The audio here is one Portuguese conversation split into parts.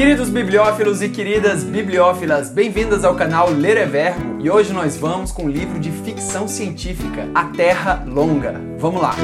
Queridos bibliófilos e queridas bibliófilas, bem-vindas ao canal Ler é Verbo e hoje nós vamos com o livro de ficção científica A Terra Longa. Vamos lá!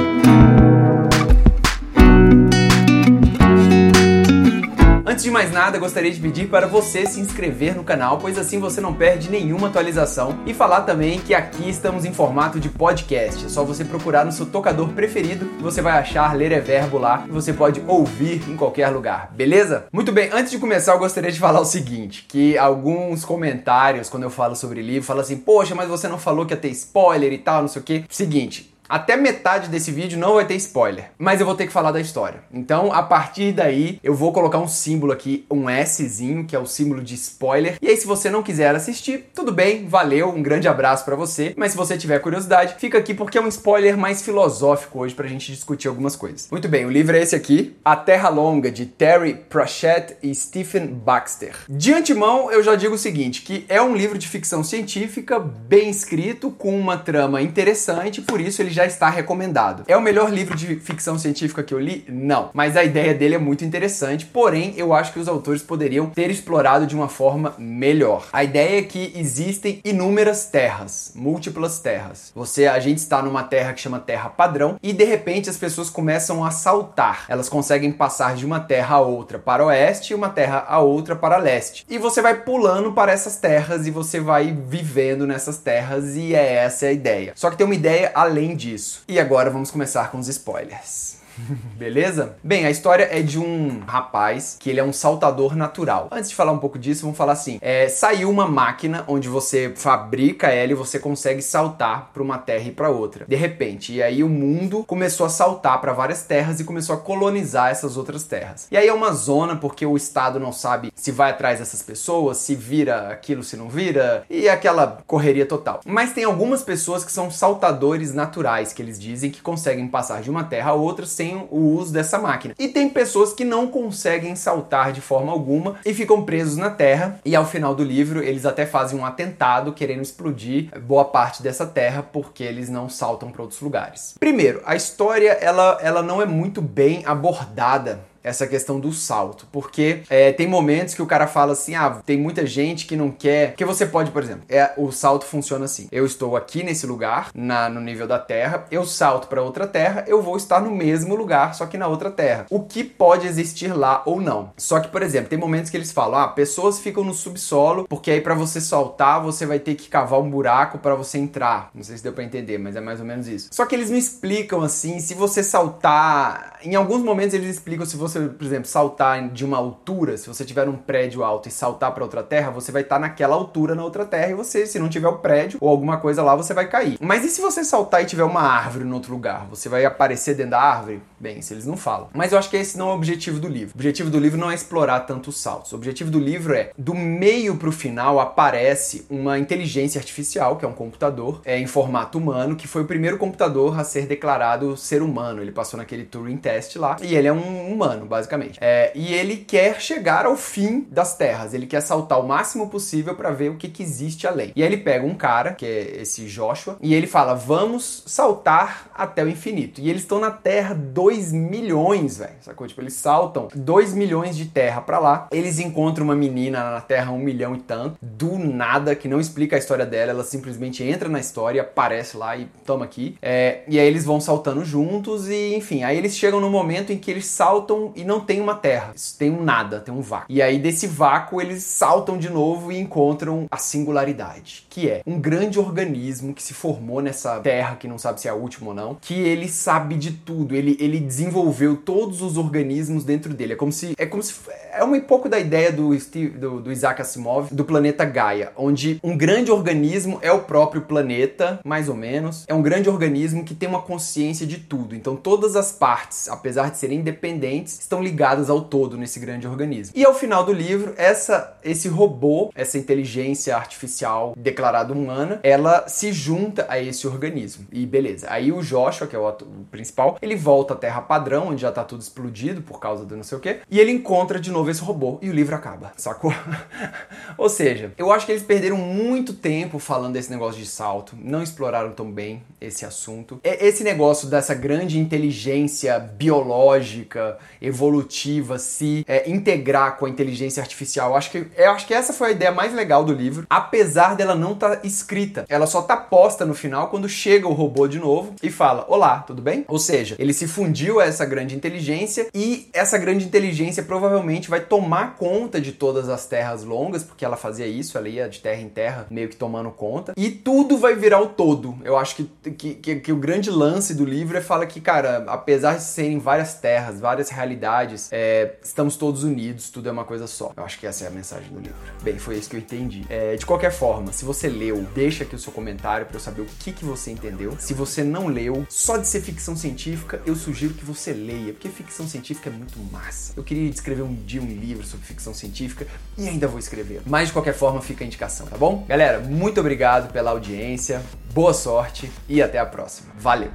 Antes de mais nada, gostaria de pedir para você se inscrever no canal, pois assim você não perde nenhuma atualização. E falar também que aqui estamos em formato de podcast. É só você procurar no seu tocador preferido você vai achar Ler é Verbo lá e você pode ouvir em qualquer lugar, beleza? Muito bem, antes de começar, eu gostaria de falar o seguinte: que alguns comentários, quando eu falo sobre livro, falam assim, poxa, mas você não falou que ia ter spoiler e tal, não sei o quê. Seguinte, até metade desse vídeo não vai ter spoiler, mas eu vou ter que falar da história. Então, a partir daí, eu vou colocar um símbolo aqui, um Szinho, que é o símbolo de spoiler. E aí, se você não quiser assistir, tudo bem, valeu, um grande abraço para você. Mas se você tiver curiosidade, fica aqui porque é um spoiler mais filosófico hoje pra gente discutir algumas coisas. Muito bem, o livro é esse aqui, A Terra Longa, de Terry Pratchett e Stephen Baxter. De antemão, eu já digo o seguinte, que é um livro de ficção científica, bem escrito, com uma trama interessante, por isso ele já está recomendado. É o melhor livro de ficção científica que eu li? Não. Mas a ideia dele é muito interessante, porém eu acho que os autores poderiam ter explorado de uma forma melhor. A ideia é que existem inúmeras terras, múltiplas terras. Você, a gente está numa terra que chama Terra Padrão e de repente as pessoas começam a saltar. Elas conseguem passar de uma terra a outra para oeste e uma terra a outra para leste. E você vai pulando para essas terras e você vai vivendo nessas terras e é essa a ideia. Só que tem uma ideia além disso disso. E agora vamos começar com os spoilers. Beleza? Bem, a história é de um rapaz que ele é um saltador natural. Antes de falar um pouco disso, vamos falar assim: é, saiu uma máquina onde você fabrica ela e você consegue saltar para uma terra e para outra. De repente, e aí o mundo começou a saltar para várias terras e começou a colonizar essas outras terras. E aí é uma zona porque o Estado não sabe se vai atrás dessas pessoas, se vira aquilo, se não vira, e aquela correria total. Mas tem algumas pessoas que são saltadores naturais, que eles dizem que conseguem passar de uma terra a outra sem sem o uso dessa máquina. E tem pessoas que não conseguem saltar de forma alguma e ficam presos na Terra. E ao final do livro, eles até fazem um atentado querendo explodir boa parte dessa Terra porque eles não saltam para outros lugares. Primeiro, a história ela, ela não é muito bem abordada essa questão do salto, porque é, tem momentos que o cara fala assim, ah, tem muita gente que não quer, que você pode, por exemplo, é, o salto funciona assim, eu estou aqui nesse lugar, na, no nível da Terra, eu salto para outra Terra, eu vou estar no mesmo lugar, só que na outra Terra. O que pode existir lá ou não. Só que, por exemplo, tem momentos que eles falam, ah, pessoas ficam no subsolo, porque aí para você saltar, você vai ter que cavar um buraco para você entrar. Não sei se deu para entender, mas é mais ou menos isso. Só que eles não explicam assim, se você saltar, em alguns momentos eles explicam se você você, por exemplo, saltar de uma altura, se você tiver um prédio alto e saltar para outra terra, você vai estar tá naquela altura na outra terra e você, se não tiver o prédio ou alguma coisa lá, você vai cair. Mas e se você saltar e tiver uma árvore no outro lugar? Você vai aparecer dentro da árvore? Bem, se eles não falam. Mas eu acho que esse não é o objetivo do livro. O objetivo do livro não é explorar tantos saltos. O objetivo do livro é, do meio para o final, aparece uma inteligência artificial, que é um computador, é em formato humano, que foi o primeiro computador a ser declarado ser humano. Ele passou naquele Turing Test lá e ele é um humano basicamente. É, e ele quer chegar ao fim das terras, ele quer saltar o máximo possível para ver o que, que existe além. E aí ele pega um cara, que é esse Joshua, e ele fala: Vamos saltar até o infinito. E eles estão na Terra 2 milhões, velho. Sacou? Tipo, eles saltam 2 milhões de terra para lá. Eles encontram uma menina na Terra 1 um milhão e tanto, do nada, que não explica a história dela, ela simplesmente entra na história, aparece lá e toma aqui. É, e aí eles vão saltando juntos, e enfim, aí eles chegam no momento em que eles saltam e não tem uma terra, tem um nada, tem um vácuo. E aí desse vácuo eles saltam de novo e encontram a singularidade, que é um grande organismo que se formou nessa terra, que não sabe se é a última ou não, que ele sabe de tudo, ele, ele desenvolveu todos os organismos dentro dele. É como se é como se é um pouco da ideia do, Steve, do, do Isaac Asimov do planeta Gaia, onde um grande organismo é o próprio planeta, mais ou menos. É um grande organismo que tem uma consciência de tudo. Então todas as partes, apesar de serem independentes, estão ligadas ao todo nesse grande organismo. E ao final do livro, essa esse robô, essa inteligência artificial declarada humana, ela se junta a esse organismo. E beleza. Aí o Joshua, que é o, o principal, ele volta à Terra padrão, onde já tá tudo explodido por causa do não sei o quê, e ele encontra de novo esse robô e o livro acaba, sacou? Ou seja, eu acho que eles perderam muito tempo falando desse negócio de salto, não exploraram tão bem esse assunto. Esse negócio dessa grande inteligência biológica evolutiva, se é, integrar com a inteligência artificial. Eu acho que eu acho que essa foi a ideia mais legal do livro, apesar dela não estar tá escrita. Ela só tá posta no final quando chega o robô de novo e fala: "Olá, tudo bem?". Ou seja, ele se fundiu a essa grande inteligência e essa grande inteligência provavelmente vai tomar conta de todas as terras longas, porque ela fazia isso, ela ia de terra em terra, meio que tomando conta, e tudo vai virar o todo. Eu acho que, que, que, que o grande lance do livro é fala que, cara, apesar de serem várias terras, várias realidades, é, estamos todos unidos, tudo é uma coisa só. Eu acho que essa é a mensagem do livro. Bem, foi isso que eu entendi. É, de qualquer forma, se você leu, deixa aqui o seu comentário para eu saber o que, que você entendeu. Se você não leu, só de ser ficção científica, eu sugiro que você leia, porque ficção científica é muito massa. Eu queria escrever um dia um livro sobre ficção científica e ainda vou escrever. Mas de qualquer forma, fica a indicação, tá bom? Galera, muito obrigado pela audiência, boa sorte e até a próxima. Valeu!